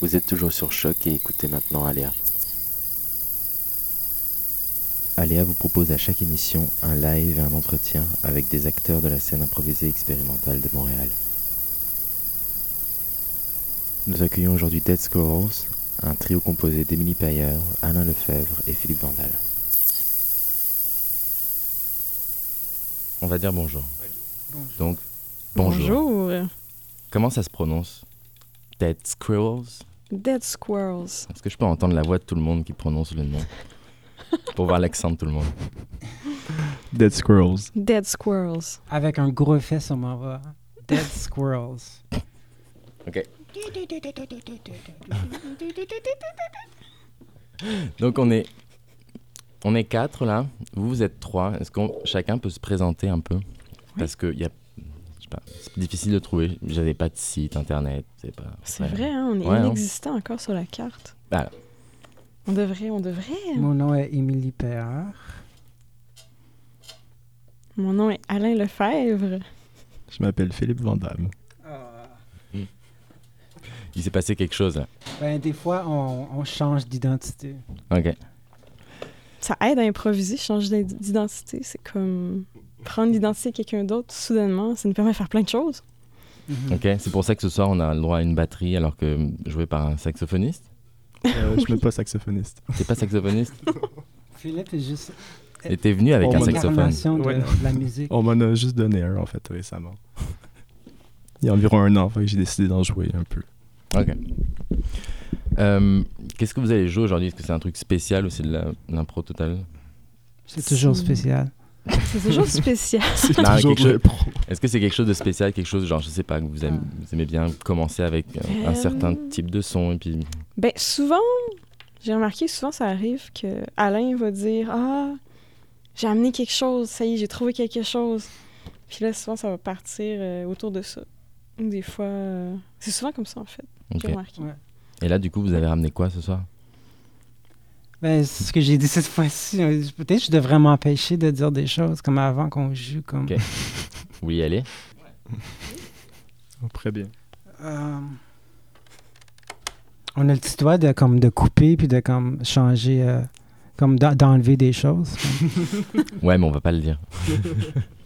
Vous êtes toujours sur Choc et écoutez maintenant Aléa. Aléa vous propose à chaque émission un live et un entretien avec des acteurs de la scène improvisée expérimentale de Montréal. Nous accueillons aujourd'hui Dead Squirrels, un trio composé d'Émilie Payer, Alain Lefebvre et Philippe Vandal. On va dire bonjour. Bonjour. Donc, bonjour. Bonjour. Comment ça se prononce? Dead Squirrels? Dead Squirrels. Est-ce que je peux entendre la voix de tout le monde qui prononce le nom? Pour voir l'accent de tout le monde. Dead Squirrels. Dead Squirrels. Avec un gros effet sur ma voix. Dead Squirrels. Ok. Donc on est, on est quatre là. Vous, vous êtes trois. Est-ce qu'on chacun peut se présenter un peu? Parce que y a, sais pas, c'est difficile de trouver. J'avais pas de site internet. C'est pas. C'est ouais. vrai, hein, on est Ouais, inexistant encore sur la carte. Bah, On devrait, on devrait. Mon nom est Émilie Perrard. Mon nom est Alain Lefebvre. Je m'appelle Philippe Vandamme. il s'est passé quelque chose là. Ben, des fois, on, on change d'identité. Ok. Ça aide à improviser, changer d'id- d'identité. C'est comme prendre l'identité de quelqu'un d'autre soudainement. Ça nous permet de faire plein de choses. Mhm. Ok. C'est pour ça que ce soir on a le droit à une batterie alors que joué par un saxophoniste? Euh, Je suis même pas saxophoniste. T'es pas saxophoniste? Philippe est juste Et t'es venu avec un saxophone. de, Ouais. de la musique. On m'en a juste donné un, en fait, récemment. Il y a environ un an, fait que j'ai décidé d'en jouer un peu. Ok. Euh, Qu'est-ce que vous allez jouer aujourd'hui? Est-ce que c'est un truc spécial ou c'est de la- l'impro totale? C'est toujours spécial. C'est toujours spécial. C'est Non, toujours quelque de chose-. Est-ce que c'est quelque chose de spécial, quelque chose genre je sais pas que vous aimez, vous aimez bien commencer avec un, un Euh. certain type de son et puis Ben, souvent, j'ai remarqué, souvent, ça arrive que Alain va dire Ah, j'ai amené quelque chose, ça y est, j'ai trouvé quelque chose. Puis là, souvent, ça va partir euh, autour de ça. Ou Des fois, euh, c'est souvent comme ça, en fait. Ok. J'ai remarqué. Ouais. Et là du coup vous avez ramené quoi ce soir? Ben, c'est ce que j'ai dit cette fois-ci. Peut-être que je devrais m'empêcher de dire des choses comme avant qu'on joue. Comme, Ok. Oui allez. Très bien. Euh, on a le petit doigt de, comme, de couper puis de comme, changer, euh, comme d'en- d'enlever des choses. Ouais mais on va pas le dire.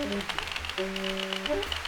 음.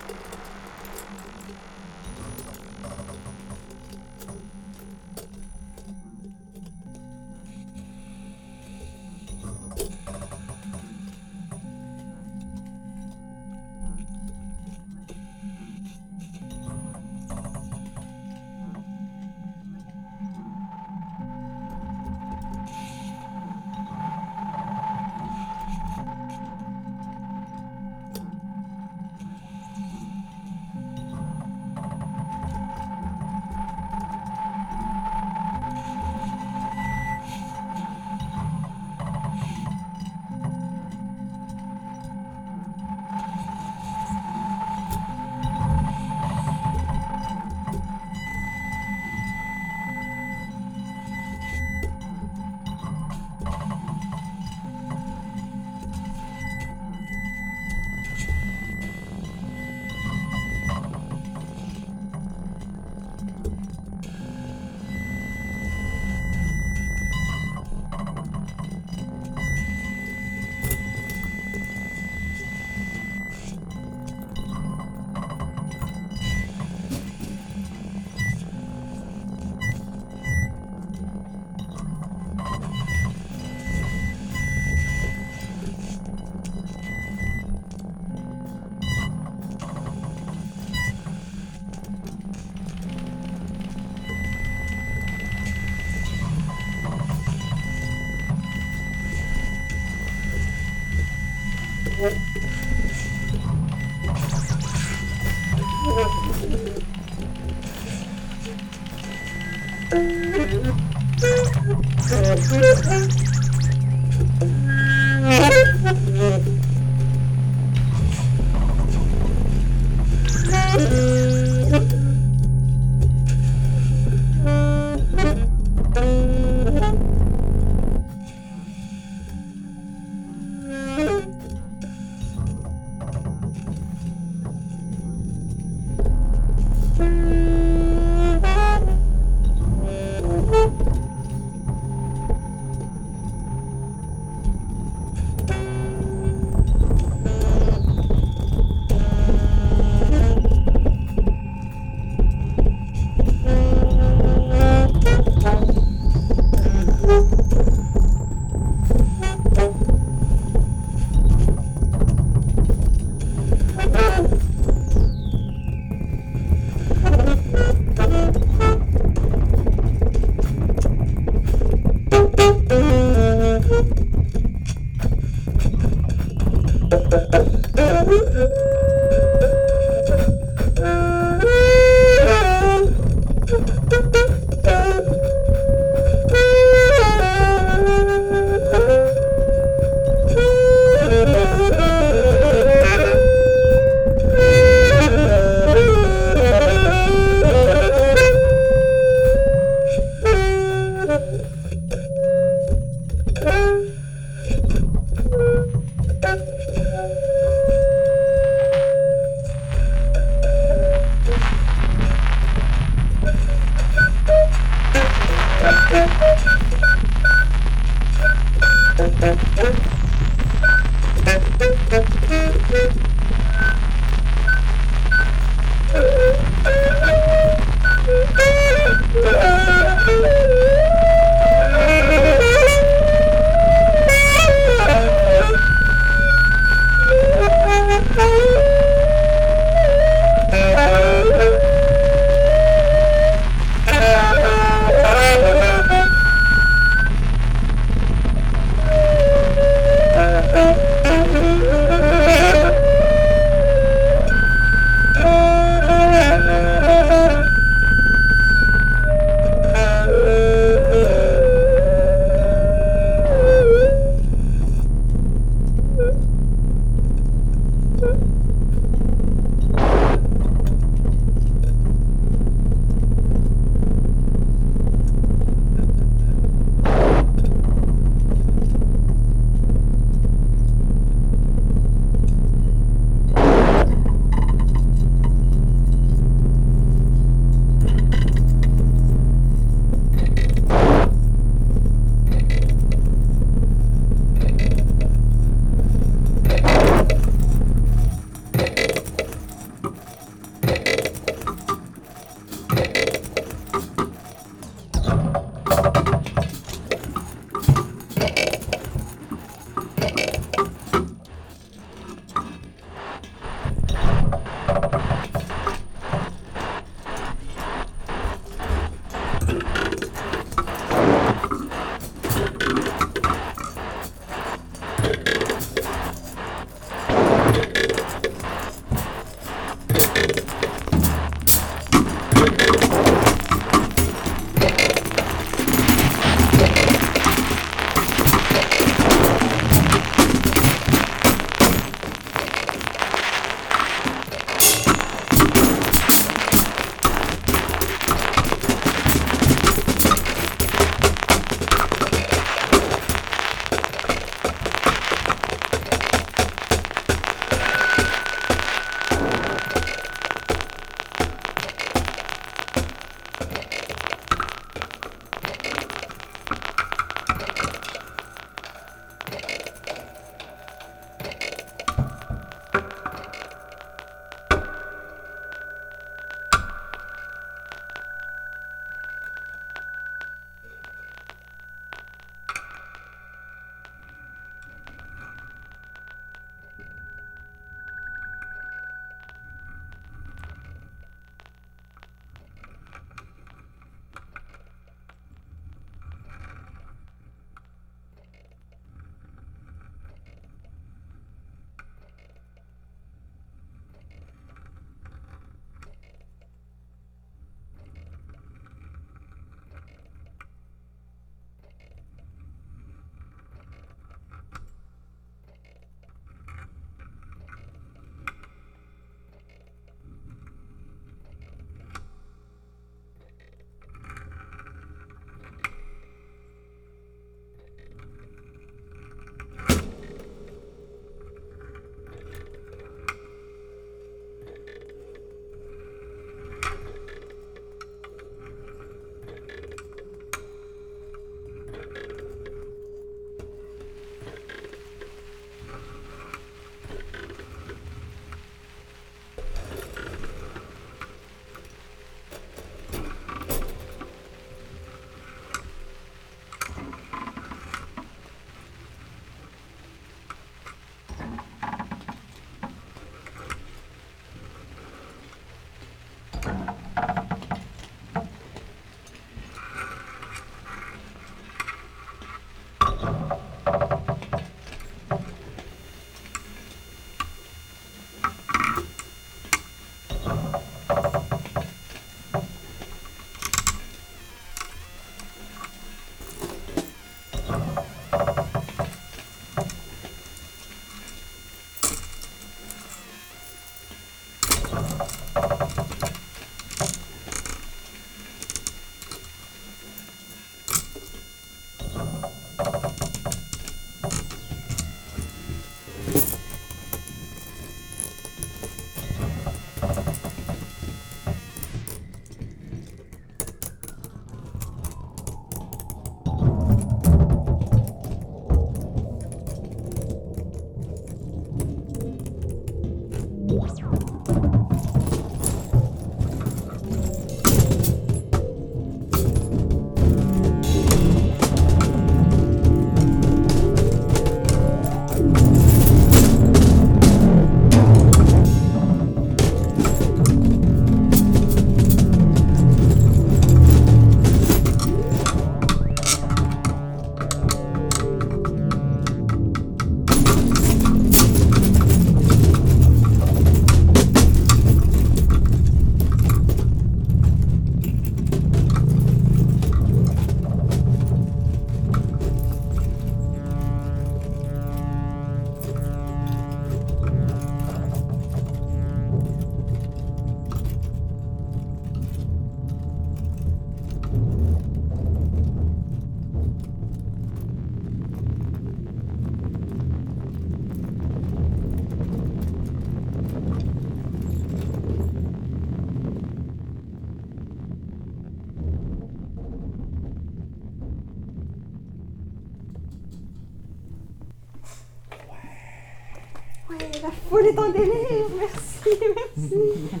est en délire. Merci, merci.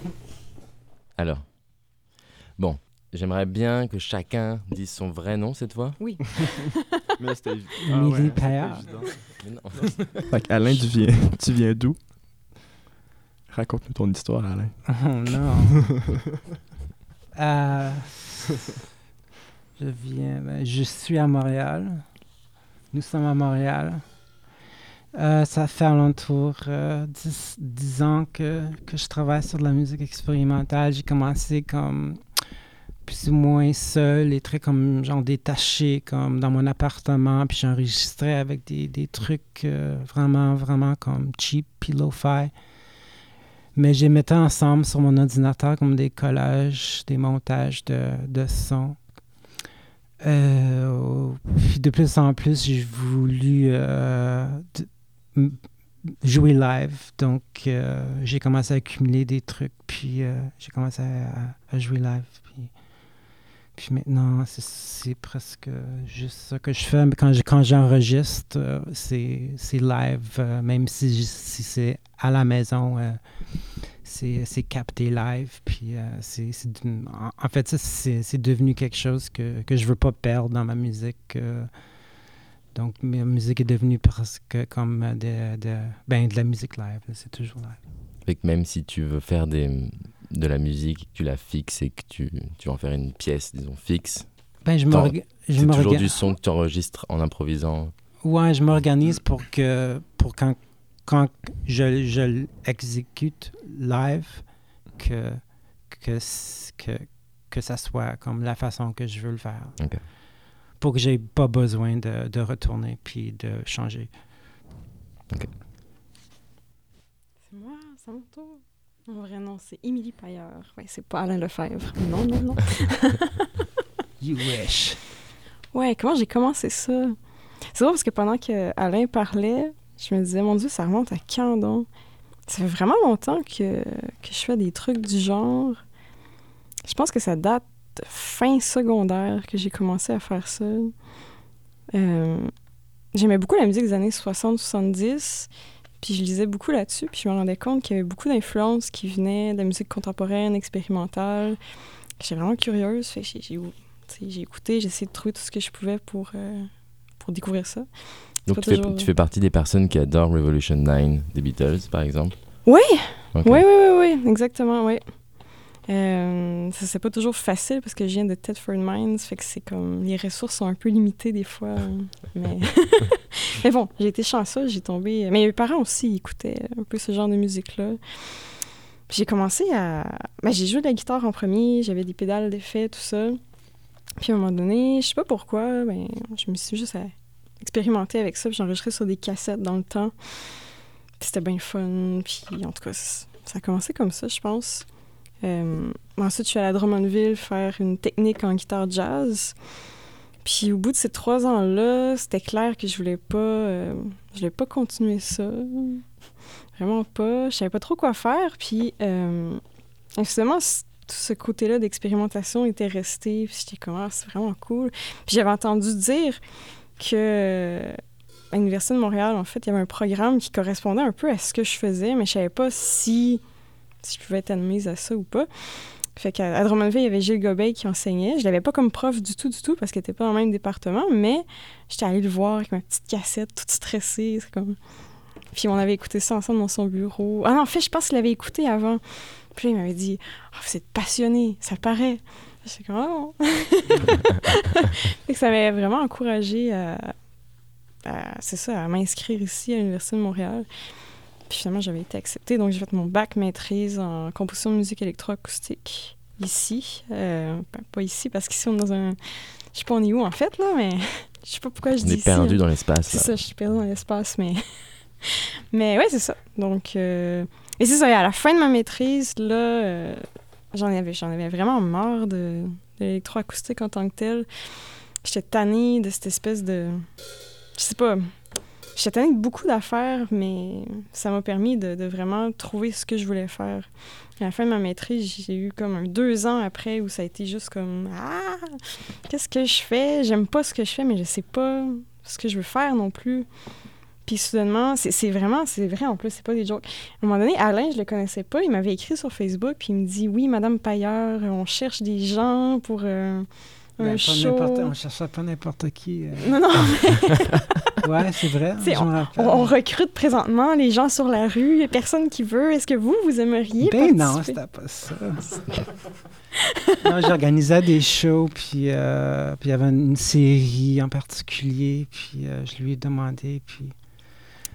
Alors, bon, j'aimerais bien que chacun dise son vrai nom cette fois. Oui. Mais là, c'était. Fait que, Alain, tu viens, tu viens d'où? Raconte-nous ton histoire, Alain. Oh non. Euh, je viens. ben, je suis à Montréal. Nous sommes à Montréal. Euh, ça fait alentour euh, 10, 10 ans que, que je travaille sur de la musique expérimentale. J'ai commencé comme plus ou moins seul et très comme genre détaché comme dans mon appartement puis j'enregistrais avec des, des trucs euh, vraiment vraiment comme cheap puis lo-fi mais les mettais ensemble sur mon ordinateur comme des collages, des montages de, de sons. Euh, de plus en plus, j'ai voulu jouer live. Donc, euh, j'ai commencé à accumuler des trucs, puis euh, j'ai commencé à, jouer live. Puis, puis maintenant, c'est- presque juste ça que je fais. Mais quand quand j'enregistre, euh, c'est live, même si, si c'est à la maison. c'est capté live. Puis c'est en, fait, ça, c'est c'est devenu quelque chose que, que je veux pas perdre dans ma musique. Donc, ma musique est devenue presque comme de, de, ben, de la musique live. C'est toujours live. Fait que même si tu veux faire des, de la musique, que tu la fixes et que tu, tu veux en faire une pièce, disons, fixe, Ben, je c'est toujours du son que tu enregistres en improvisant. Ouais, je m'organise pour que pour quand, quand je, je l'exécute live que, que, que, que ça soit comme la façon que je veux le faire. Ok. Pour que j'ai pas besoin de, de retourner puis de changer. C'est moi, c'est mon tour. Mon vrai nom, c'est Émilie Pailleur. Ouais, c'est pas Alain Lefebvre. Non, non, non. You wish. Ouais, comment j'ai commencé ça? C'est drôle parce que pendant que Alain parlait, je me disais, mon Dieu, ça remonte à quand donc? Ça fait vraiment longtemps que, que je fais des trucs du genre. Je pense que ça date fin secondaire que j'ai commencé à faire ça. Euh, J'aimais beaucoup la musique des années 60-70, puis je lisais beaucoup là-dessus, puis je me rendais compte qu'il y avait beaucoup d'influences qui venaient de la musique contemporaine, expérimentale. J'étais vraiment curieuse, fait j'ai- écouté, j'ai essayé de trouver tout ce que je pouvais pour, euh, pour découvrir ça. Donc tu fais, tu fais partie des personnes qui adorent Revolution 9 des Beatles, par exemple? Oui, oui, oui, oui, exactement, oui. Euh, ça, c'est pas toujours facile parce que je viens de Thetford Mines, fait que c'est comme les ressources sont un peu limitées des fois. euh, mais... mais bon, j'ai été chanceuse, j'ai tombé. Mais mes parents aussi écoutaient un peu ce genre de musique-là. Puis j'ai commencé à. Ben, j'ai joué de la guitare en premier, j'avais des pédales d'effet, tout ça. Puis à un moment donné, je sais pas pourquoi, ben, je me suis juste à expérimenter avec ça, puis j'enregistrais sur des cassettes dans le temps. Puis c'était bien fun. Puis en tout cas, ça a commencé comme ça, je pense. Euh, ensuite, je suis allée à Drummondville faire une technique en guitare jazz. Puis au bout de ces trois ans-là, c'était clair que je voulais pas, euh, je voulais pas continuer ça. Vraiment pas. Je savais pas trop quoi faire. Puis euh, justement, tout ce côté-là d'expérimentation était resté. Puis j'étais comme, ah, c'est vraiment cool. Puis j'avais entendu dire que à l'Université de Montréal, en fait, il y avait un programme qui correspondait un peu à ce que je faisais, mais je savais pas si, si je pouvais être admise à ça ou pas. Fait qu'à Drummondville, il y avait Gilles Gobeil qui enseignait. Je l'avais pas comme prof du tout, du tout, parce qu'il était pas dans le même département, mais j'étais allée le voir avec ma petite cassette, toute stressée. C'est comme... Puis on avait écouté ça ensemble dans son bureau. Ah non, en fait, je pense qu'il l'avait écouté avant. Puis là, il m'avait dit Ah, Vous êtes passionné, ça paraît. J'étais comme Ah non. fait que ça m'avait vraiment encouragée à, à- c'est ça, à m'inscrire ici à l'Université de Montréal. Puis finalement, j'avais été acceptée. Donc, j'ai fait mon bac maîtrise en composition de musique électroacoustique ici. Euh, ben, pas ici, parce qu'ici, on est dans un. Je sais pas on est où en fait, là, mais je sais pas pourquoi je On dis est ici, perdu hein. dans l'espace. C'est ça, je suis perdue dans l'espace, mais. mais ouais, c'est ça. Donc. euh, Et c'est ça, et à la fin de ma maîtrise, là, euh, j'en avais, j'en avais vraiment marre de, de l'électroacoustique en tant que telle. J'étais tannée de cette espèce de. Je sais pas. J'étais tannée de beaucoup d'affaires, mais ça m'a permis de, vraiment trouver ce que je voulais faire. À la fin de ma maîtrise, j'ai eu comme un deux ans après où ça a été juste comme Ah, qu'est-ce que je fais? J'aime pas ce que je fais, mais je sais pas ce que je veux faire non plus. Puis soudainement, c'est vraiment, c'est vrai en plus, c'est pas des jokes. À un moment donné, Alain, je le connaissais pas, il m'avait écrit sur Facebook, puis il me dit Oui, Madame Pailleur, on cherche des gens pour euh, Ben, show. On cherchait pas n'importe qui. euh. Non, non, Ouais, c'est vrai. On, on recrute présentement les gens sur la rue, il y a personne qui veut. Est-ce que vous, vous aimeriez Ben non, c'était pas ça. non, j'organisais des shows, puis euh, il y avait une série en particulier, puis euh, je lui ai demandé, puis...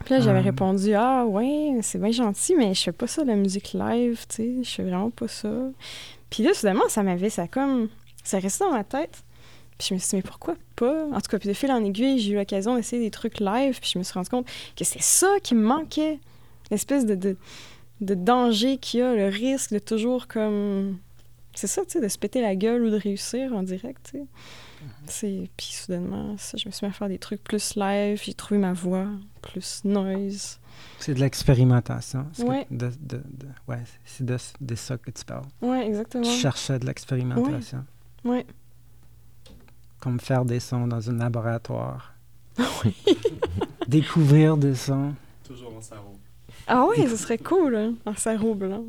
Puis là, j'avais répondu Ah, ouais, c'est bien gentil, mais je fais pas ça, la musique live, tu sais, je fais vraiment pas ça. Puis là, soudainement, ça m'avait, ça comme. Ça restait dans ma tête. Puis je me suis dit, mais pourquoi pas? En tout cas, puis de fil en aiguille, j'ai eu l'occasion d'essayer des trucs live, puis je me suis rendu compte que c'est ça qui me manquait. L'espèce de, de, de danger qu'il y a, le risque de toujours comme. C'est ça, tu sais, de se péter la gueule ou de réussir en direct, tu sais. C'est... Puis soudainement, ça, je me suis mis à faire des trucs plus live, j'ai trouvé ma voix, plus noise. C'est de l'expérimentation. c'est Ouais. De, de, de- ouais, c'est de, de ça que tu parles. Ouais, exactement. Je cherchais de l'expérimentation. Ouais. Comme faire des sons dans un laboratoire. Découvrir des sons. Toujours en sarreau. Ah ouais, ce serait cool, hein, en sarrau blanc.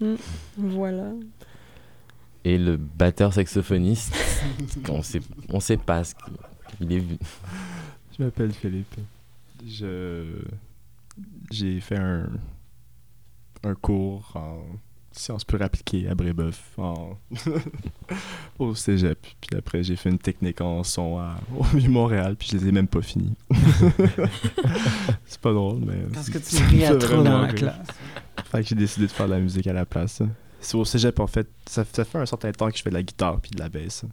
Hmm, Voilà. Et le batteur saxophoniste, on sait, on sait pas ce qu'il il est vu. Je m'appelle Philippe. Je j'ai fait un un cours en sciences pures appliquées à Brébeuf en au cégep. Puis après j'ai fait une technique en son à au Montréal puis je les ai même pas finis. c'est pas drôle mais Parce que tu riais c'est trop dans la classe. Fait que j'ai décidé de faire de la musique à la place. C'est au cégep, en fait. Ça, ça fait un certain temps que je fais de la guitare puis de la basse.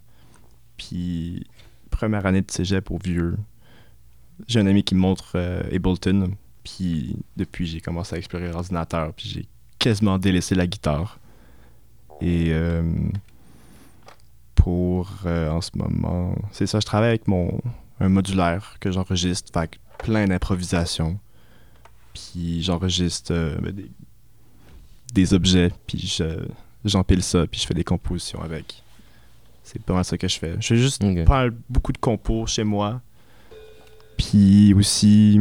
Puis, première année de cégep au vieux, j'ai un ami qui me montre euh, Ableton. Puis, depuis, j'ai commencé à explorer l'ordinateur. Puis, j'ai quasiment délaissé la guitare. Et euh, pour, euh, en ce moment, c'est ça, je travaille avec mon un modulaire que j'enregistre. Fait plein d'improvisation. Puis, j'enregistre euh, ben, des des objets, puis je- j'empile ça, puis je fais des compositions avec. C'est pas mal ça que je fais. Je fais juste pas beaucoup de compos chez moi. Puis aussi.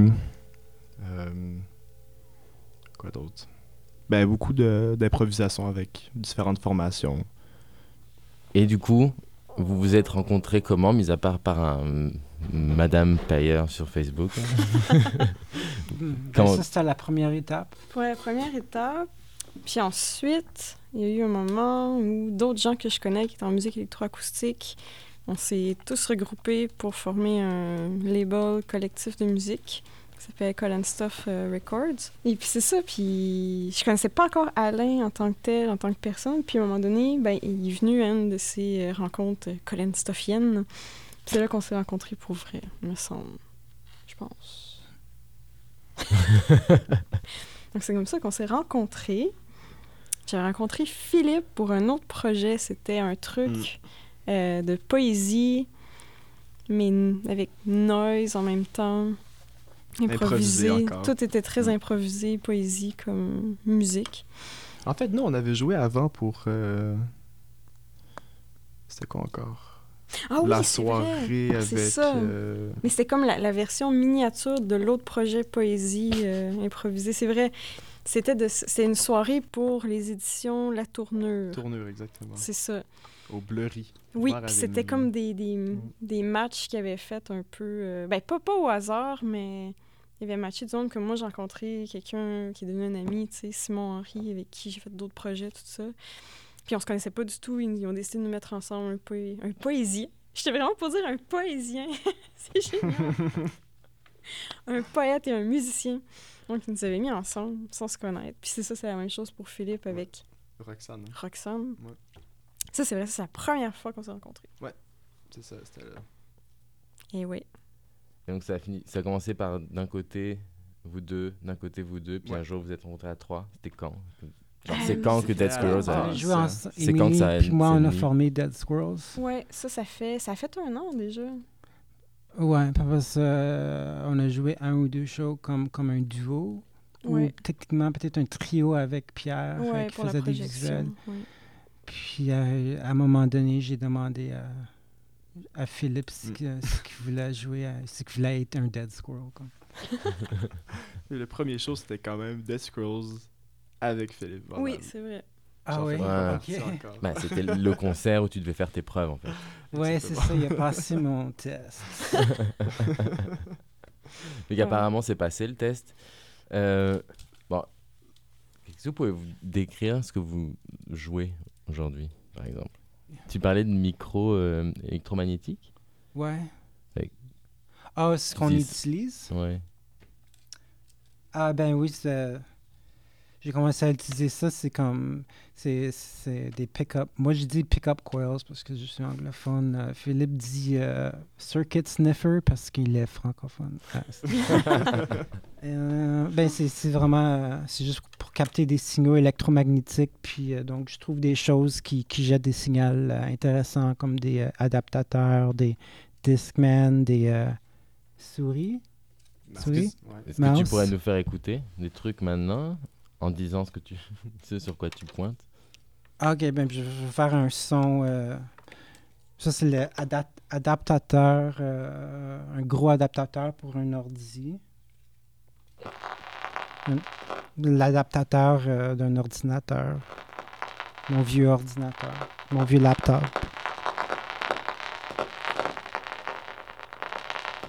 euh, quoi d'autre? Ben, beaucoup de- d'improvisation avec différentes formations. Et du coup, vous vous êtes rencontrés comment, mis à part par un Madame Payer sur Facebook? Ben, Comment- Ça, c'était la première étape. Pour la première étape, puis ensuite, il y a eu un moment où d'autres gens que je connais qui étaient en musique électroacoustique, on s'est tous regroupés pour former un label collectif de musique qui s'appelle and Stuff euh, Records. Et puis c'est ça, puis je connaissais pas encore Alain en tant que tel, en tant que personne, puis à un moment donné, ben, il est venu à une de ces euh, rencontres euh, and Stuffiennes. Puis c'est là qu'on s'est rencontrés pour vrai, me semble. Je pense. Donc c'est comme ça qu'on s'est rencontrés. J'ai rencontré Philippe pour un autre projet. C'était un truc euh, de poésie, mais avec noise en même temps. Improvisé encore. Tout était très Mm. improvisé, poésie comme musique. En fait, nous, on avait joué avant pour. euh, C'était quoi encore? Ah oui, La c'est soirée vrai. Avec. ça. euh, Mais c'était comme la, la version miniature de l'autre projet poésie euh, improvisée. C'est vrai. C'était de, c'est une soirée pour les éditions La Tournure. Tournure, exactement. C'est ça. Au Bleury. Oui, c'était comme des, des, Mm. des matchs qu'ils avaient fait un peu. euh, ben, pas, pas au hasard, mais il y avait du monde que moi j'ai rencontré quelqu'un qui est devenu un ami, tu sais, Simon Henry, avec qui j'ai fait d'autres projets, tout ça. Puis on se connaissait pas du tout, ils, ont décidé de nous mettre ensemble un, poé un poésien. J'étais vraiment pour dire un poésien. C'est génial. un poète et un musicien. Donc ils nous avaient mis ensemble sans se connaître. Puis c'est ça, c'est la même chose pour Philippe avec Roxane. hein. Roxane. Ouais. Ça, c'est vrai, c'est la première fois qu'on s'est rencontrés. C'est ça, c'était là. Et oui. Donc ça a, fini, ça a commencé par d'un côté vous deux, d'un côté vous deux, puis Ouais. un jour vous êtes rencontrés à trois. C'était quand? Genre, Euh, C'est quand que Dead Squirrels a... Ah, c'est quand que ça a- Puis moi, on a formé Dead Squirrels. Ouais, ça, ça fait, ça fait un an déjà. Ouais, parce que euh, on a joué un ou deux shows comme, comme un duo. Ouais. Ou techniquement, peut-être un trio avec Pierre Ouais, qui pour la faisait des visuels. ouais. Puis euh, à un moment donné, j'ai demandé à, à Philippe ce Mm. ce qu'il voulait jouer, ce qu'il voulait être un Dead Squirrel. Comme. Le premier show, c'était quand même Death Scrolls avec Philippe. Van Oui, c'est vrai. Ah oui, Ouais? Bah, c'était le concert où tu devais faire tes preuves en fait. Ouais, c'est ça, il a passé mon test. Donc apparemment c'est passé le test. Euh, bon, est-ce que vous pouvez vous décrire ce que vous jouez aujourd'hui, par exemple? Tu parlais de micro euh, électromagnétique? Ouais. Ah, ce qu'on utilise? Ouais. Ah ben oui, c'est- j'ai commencé à utiliser ça, c'est comme, c'est c'est des pick-up. Moi, je dis pick-up coils parce que je suis anglophone. Euh, Philippe dit euh, circuit sniffer parce qu'il est francophone. Ah, c'est- Euh, ben c'est c'est vraiment, euh, c'est juste pour capter des signaux électromagnétiques. Puis euh, donc, je trouve des choses qui, qui jettent des signaux euh, intéressants comme des euh, adaptateurs, des Discman, des euh, souris. Est-ce que tu pourrais nous faire écouter des trucs maintenant? En disant ce que tu sais sur quoi tu pointes Ah, Ok, ben je vais faire un son. euh, ça, c'est le adap- adaptateur, euh, un gros adaptateur pour un ordi. L'adaptateur euh, d'un ordinateur. Mon vieux ordinateur. Mon vieux laptop.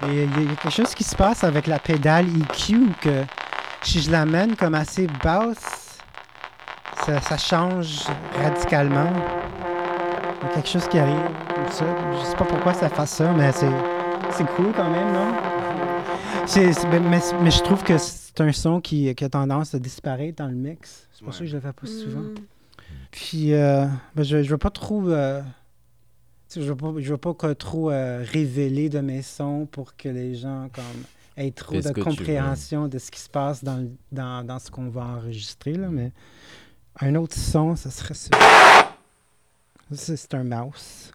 Et il y a quelque chose qui se passe avec la pédale EQ que si je l'amène comme assez basse, ça, ça change radicalement. Il y a quelque chose qui arrive comme ça. Je sais pas pourquoi ça fait ça, mais c'est, c'est cool quand même, non? C'est, c'est- mais, mais- je trouve que c'est un son qui, qui a tendance à disparaître dans le mix. C'est pour ça que je le fais pas souvent. Mm. Puis, euh, ben, je ne veux pas trop. euh, je veux pas, je veux pas que trop euh, révéler de mes sons pour que les gens comme, aient trop de compréhension de ce qui se passe dans, dans, dans ce qu'on va enregistrer. Là, mais un autre son, ça serait. Ça, c'est un mouse.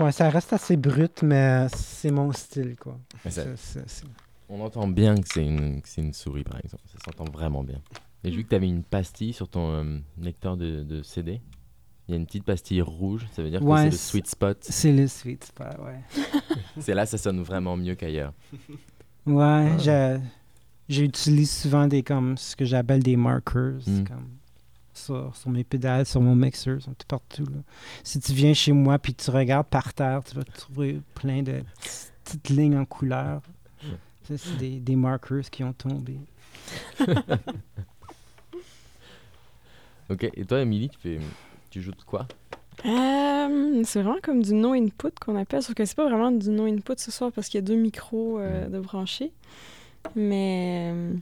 Ouais, ça reste assez brut, mais c'est mon style, quoi. Ça- On entend bien que c'est une, une souris, par exemple. Ça s'entend vraiment bien. Et j'ai vu que tu avais une pastille sur ton euh, lecteur de, de CD. Il y a une petite pastille rouge, ça veut dire que c'est le sweet spot. C'est le sweet spot, ouais. C'est là, ça sonne vraiment mieux qu'ailleurs. Ouais, Ah. j'utilise souvent des comme ce que j'appelle des markers Mm. comme sur, sur mes pédales, sur mon mixeur, sont tout partout. là. Si tu viens chez moi puis tu regardes par terre, tu vas trouver plein de petites- petites lignes en couleur. Ça, c'est des, des markers qui ont tombé. Ok, et toi, Émilie, tu, fais, tu joues de quoi? Euh, c'est vraiment comme du no input qu'on appelle, sauf que c'est pas vraiment du no input ce soir parce qu'il y a deux micros euh, de branchés. Mais euh,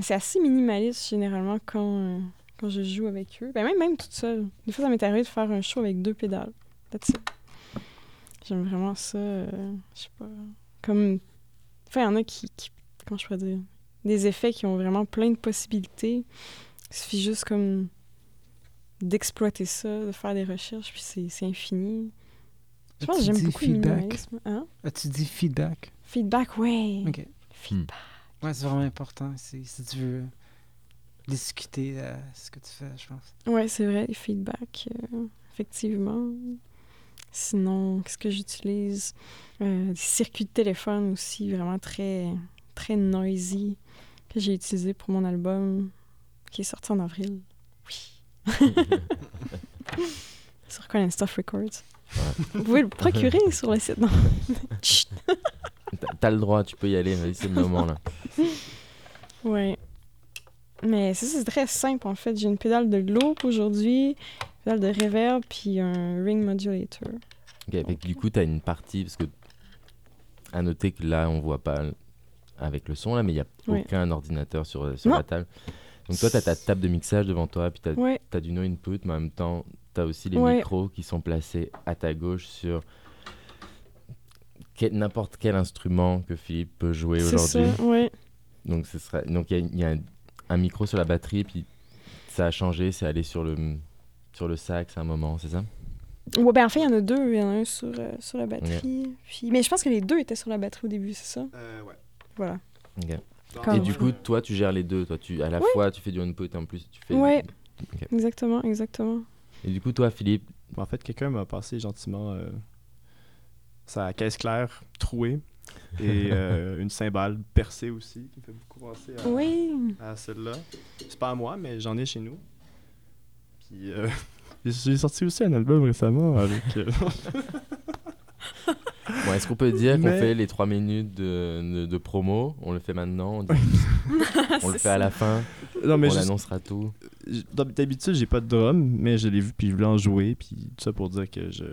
c'est assez minimaliste généralement quand, euh, quand je joue avec eux. Ben même, même toute seule. Des fois, ça m'est arrivé de faire un show avec deux pédales. That's it. J'aime vraiment ça. euh, je sais pas. Comme. Enfin, il y en a qui, qui. Comment je pourrais dire Des effets qui ont vraiment plein de possibilités. Il suffit juste comme d'exploiter ça, de faire des recherches, puis c'est infini. Je pense que j'aime beaucoup le feedback? minimalisme. Hein? As-tu dit feedback? Feedback, ouais. Ok. Feedback. Ouais, c'est vraiment important si tu veux discuter euh, ce que tu fais, je pense. Ouais, c'est vrai, les feedbacks, euh, effectivement. Sinon, qu'est-ce que j'utilise? Euh, des circuits de téléphone aussi, vraiment très, très noisy, que j'ai utilisé pour mon album qui est sorti en avril. Oui. Sur Coin Stuff Records. Vous pouvez le procurer sur le site. Non. Chut. T'as- le droit, tu peux y aller, c'est le moment là. Ouais. Mais ça, c'est très simple en fait. J'ai une pédale de loop aujourd'hui, une pédale de reverb, puis un ring modulator. Ok, que du coup, tu as une partie, parce que à noter que là, on voit pas avec le son, là, mais il n'y a aucun ordinateur sur, sur la table. Donc toi, tu as ta table de mixage devant toi, puis tu as, Ouais, du no input, mais en même temps, tu as aussi les Ouais. micros qui sont placés à ta gauche sur n'importe quel instrument que Philippe peut jouer aujourd'hui. Ouais. Donc il y a, il y a un, un micro sur la batterie, puis ça a changé, c'est allé sur le sur le sax à un moment, c'est ça? Ouais, ben en fait, il y en a deux. Il y en a un sur, euh, sur la batterie. Puis... Mais je pense que les deux étaient sur la batterie au début, c'est ça? Euh, ouais. Voilà. Ok. Comme- Et du coup, toi, tu gères les deux. Toi, tu, à la fois, tu fais du input et en plus, tu fais. Ouais. Exactement, exactement. Et du coup, toi, Philippe, En fait, quelqu'un m'a passé gentiment euh, sa caisse claire trouée et euh, une cymbale percée aussi, qui me fait beaucoup penser à, Oui. à celle-là. C'est pas à moi, mais j'en ai chez nous. Puis euh, j'ai sorti aussi un album récemment avec. euh, bon, est-ce qu'on peut dire qu'on fait les trois minutes de, de, de promo? On le fait maintenant On, dit- on le fait à la fin non, mais On juste- annoncera tout d'habitude, j'ai pas de drum, mais je l'ai vu puis je voulais en jouer. Puis tout ça pour dire que je.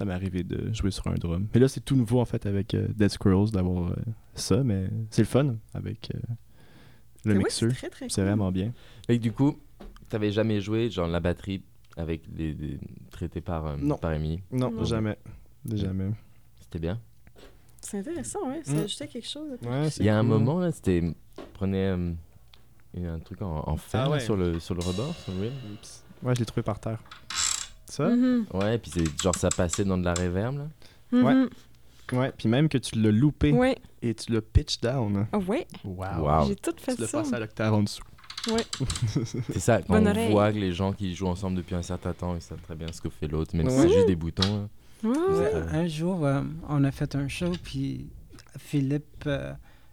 Ça m'est arrivé de jouer sur un drum. Mais là, c'est tout nouveau en fait avec euh, Dead Squirrels d'avoir euh, ça, mais c'est le fun avec euh, le mixeur. c'est cool. vraiment bien. Et du coup, t'avais jamais joué, genre, la batterie avec les, les- traité par, euh, Non. par Émilie Non, Non. jamais. Jamais. C'était bien? C'est intéressant, ouais. Ça Mm. ajoutait quelque chose. Ouais, Il y a un moment, là, c'était... Euh, a un truc en, en fer Ah ouais. sur, le, sur le rebord, sur le wheel? Ouais, je l'ai trouvé par terre. Ça? Mhm. Ouais, puis c'est genre ça passait dans de la réverb, là. Mhm. Ouais, puis même que tu l'as loupé Ouais. et tu l'as pitch down. Ah ouais. Wow. Wow. J'ai tout fait Tu l'as ça. passé à l'octave en dessous. C'est ça, quand Bonne on oreille. voit que les gens qui jouent ensemble depuis un certain temps, ils savent très bien ce que fait l'autre, même si Ouais. c'est juste des boutons. hein. Ouais, ouais. Un jour, euh, on a fait un show, puis Philippe euh,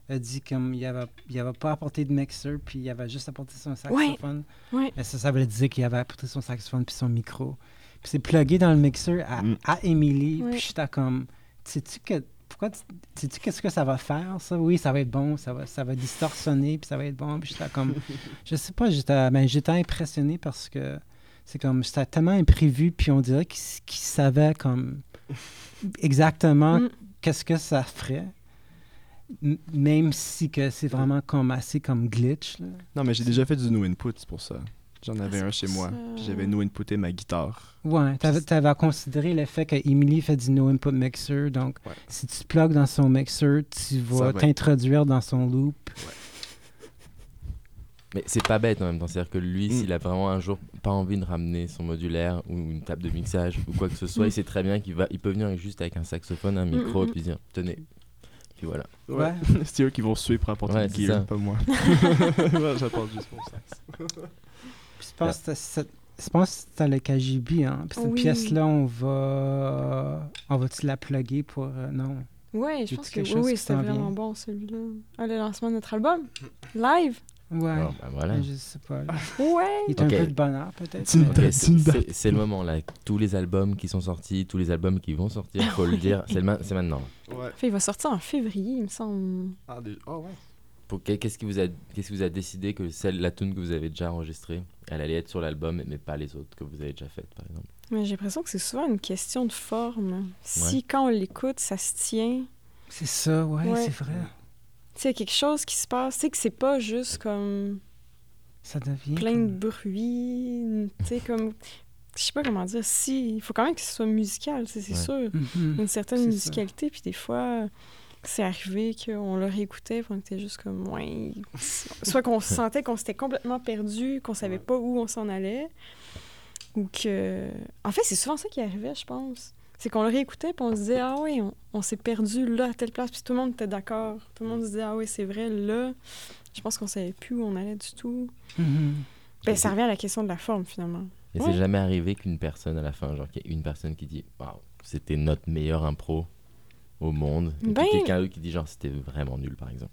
a dit comme il avait, il avait pas apporté de mixer, puis il avait juste apporté son saxophone. Ouais. Mais ça, ça voulait dire qu'il avait apporté son saxophone puis son micro. Puis c'est plugué dans le mixeur à, Mm. à Emily, Ouais. puis j'étais comme, sais-tu que pourquoi tu- qu'est-ce que ça va faire ça? Oui, ça va être bon, ça va ça va distorsionner puis ça va être bon. Puis j'étais comme je sais pas, j'étais ben, j'étais impressionné parce que c'est comme c'était tellement imprévu puis on dirait qu'il s- qu'il savait comme exactement Mm. qu'est-ce que ça ferait. Même si que c'est vraiment comme assez comme glitch. Là. Non, mais j'ai déjà fait du no input, c'est pour ça. J'en avais Ah, un chez moi. ça. Puis j'avais no inputé ma guitare. Ouais, t'avais, t'avais considéré le fait que Emily fait du no input mixer, donc Ouais. si tu plugues dans son mixer, tu vas va. t'introduire dans son loop. Mais c'est pas bête en même temps, c'est-à-dire que lui, Mm. s'il a vraiment un jour pas envie de ramener son modulaire ou une table de mixage ou quoi que ce soit, Mm. il sait très bien qu'il va, il peut venir juste avec un saxophone, un micro, mm, mm. puis dire tenez. Puis voilà. Ouais. c'est eux qui vont suer pour apporter Ouais, le gear, ça. pas moi. Ouais, J'apporte juste mon sax. Je pense que c'est- je pense que c'était le KGB, hein. Puis cette Oui. pièce-là, on va... On va-tu la plugger pour... euh, non? Ouais, je pense que oui, oui, c'était vraiment vient? bon celui-là. Ah, le lancement de notre album? Live? Ouais. Voilà. Je sais pas. Ouais. Il est un peu de bonheur, peut-être. C'est- le moment là. Tous les albums qui sont sortis, tous les albums qui vont sortir, faut le dire, c'est le ma- c'est maintenant. Ouais. Fait, il va sortir en février, il me semble. Ah, des... oh, ouais. Qu'est-ce qui vous a, qu'est-ce qui vous a décidé que celle, la tune que vous avez déjà enregistrée, elle allait être sur l'album, mais pas les autres que vous avez déjà faites, par exemple? Mais j'ai l'impression que c'est souvent une question de forme. Si quand on l'écoute, ça se tient, C'est ça, ouais, Ouais. c'est vrai. tu sais, il y a quelque chose qui se passe, sais, que c'est pas juste comme Ça devient... plein de bruit, tu sais, comme. Je sais pas comment dire. Si, il faut quand même que ce soit musical, sais, c'est Ouais. sûr. Mhm. Une certaine C'est musicalité, puis des fois, c'est arrivé qu'on le réécoutait, puis on était juste comme, ouais. Soit qu'on sentait qu'on s'était complètement perdu, qu'on savait pas où on s'en allait, ou que. En fait, c'est souvent ça qui arrivait, je pense. C'est qu'on le réécoutait, puis on se disait, ah oui, on, on s'est perdu là, à telle place, puis tout le monde était d'accord. Tout le monde se disait, ah oui, c'est vrai, là. Je pense qu'on savait plus où on allait du tout. Mhm. Ben, ça revient à la question de la forme, finalement. Et Ouais. c'est jamais arrivé qu'une personne à la fin, genre qu'il y ait une personne qui dit Waouh, c'était notre meilleur impro au monde. Et Ben- quelqu'un d'autre qui dit genre c'était vraiment nul par exemple.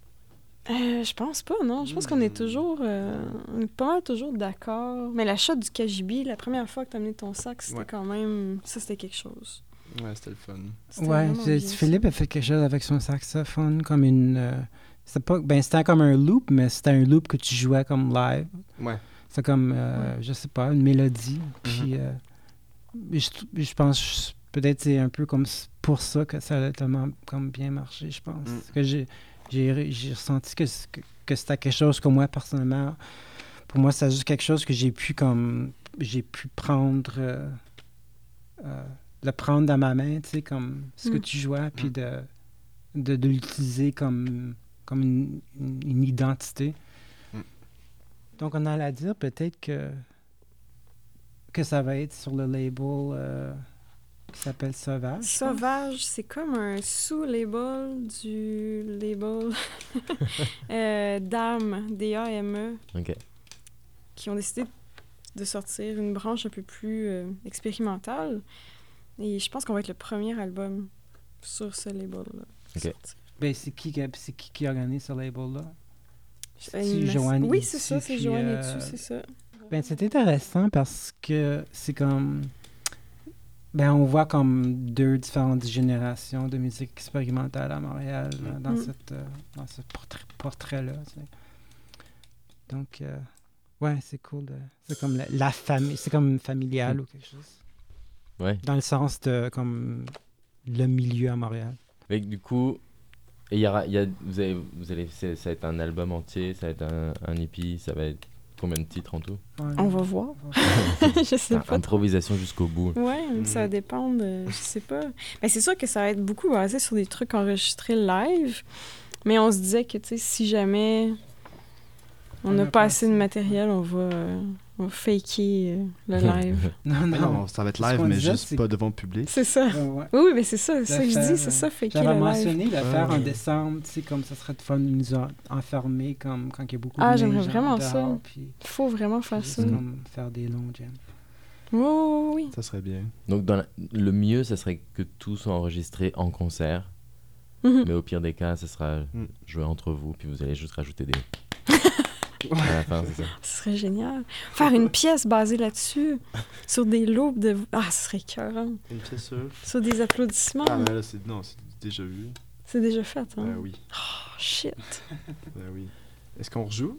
Euh, je pense pas, non. Je pense qu'on est toujours. euh, on est pas mal toujours d'accord. Mais la shot du KGB, la première fois que t'as amené ton sac, c'était Ouais. quand même. Ça, c'était quelque chose. Ouais, c'était le fun. C'était Ouais. Philippe a fait quelque chose avec son saxophone, comme une... euh, c'était pas, ben, c'était comme un loop, mais c'était un loop que tu jouais comme live. Ouais. C'est comme, euh, je sais pas, une mélodie. Puis, euh, je, je pense, peut-être c'est un peu comme pour ça que ça a tellement comme bien marché, je pense. Mm. Que j'ai, j'ai, j'ai ressenti que, que, que c'était quelque chose que moi, personnellement, pour moi, c'est juste quelque chose que j'ai pu comme, j'ai pu prendre, euh, euh, le prendre dans ma main, tu sais, comme ce que Mm. tu jouais, puis Mm. de, de, de l'utiliser comme, comme une, une- une identité. Donc, on allait dire peut-être que que ça va être sur le label euh, qui s'appelle Sauvage. Sauvage, c'est comme un sous-label du label euh, Dame, D-A-M-E, Ok. E, qui ont décidé de sortir une branche un peu plus euh, expérimentale. Et je pense qu'on va être le premier album sur ce label-là. Ok. Ben, c'est qui, qui- c'est qui qui organise ce label-là? C'est Joanne Oui, c'est ça, c'est Joanne euh, Itsu, c'est ça. Ben, c'est intéressant parce que c'est comme. Ben, on voit comme deux différentes générations de musique expérimentale à Montréal euh, dans, Mm. cette, euh, dans ce portrait- portrait-là. Donc, euh, ouais, c'est cool. C'est comme la, la famille, c'est comme familial Mm. ou quelque chose. Ouais. Dans le sens de comme le milieu à Montréal. Mais du coup, et y aura, il y a, vous allez, vous allez, ça va être un album entier, ça va être un, un EP, ça va être combien de titres en tout Ouais. On va voir. Va je sais pas. Improvisation jusqu'au bout. Ouais, Mhm. ça dépend de. Je sais pas. Mais c'est sûr que ça va être beaucoup basé sur des trucs enregistrés live. Mais on se disait que, tu sais, si jamais on n'a a pas assez de matériel, on va, euh, on va faker euh, le live. Non, non. non, ça va être live, mais disait, juste pas devant le public. c'est ça. Ouais, ouais. Oui, oui, mais c'est ça, c'est ça que je dis, c'est ça, faker J'avais le live. mentionné le faire en Ouais. décembre, tu sais, comme ça serait de fun de nous en- enfermer comme quand il y a beaucoup Ah, de j'aimerais neige vraiment dehors, ça. Il faut vraiment faire ça. Mm. comme faire des longs jams. Oui, oui. Ça serait bien. Donc dans la- le mieux, ça serait que tout soit enregistré en concert. Mhm. Mais au pire des cas, ce sera Mm. joué entre vous, puis vous allez juste rajouter des. fin. Ce serait génial. Faire une pièce basée là-dessus, sur des loops de. Ah, ce serait écœurant. Une pièce sur? Sur des applaudissements. Ah, mais là, c'est. Non, c'est déjà vu. C'est déjà fait, hein? Ben oui. Oh, shit. Ben oui. Est-ce qu'on rejoue?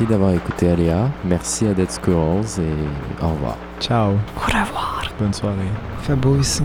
Merci d'avoir écouté Aléa. Merci à Dead Squirrels et au revoir. Ciao. Au revoir. Bonne soirée. Fait beau ici.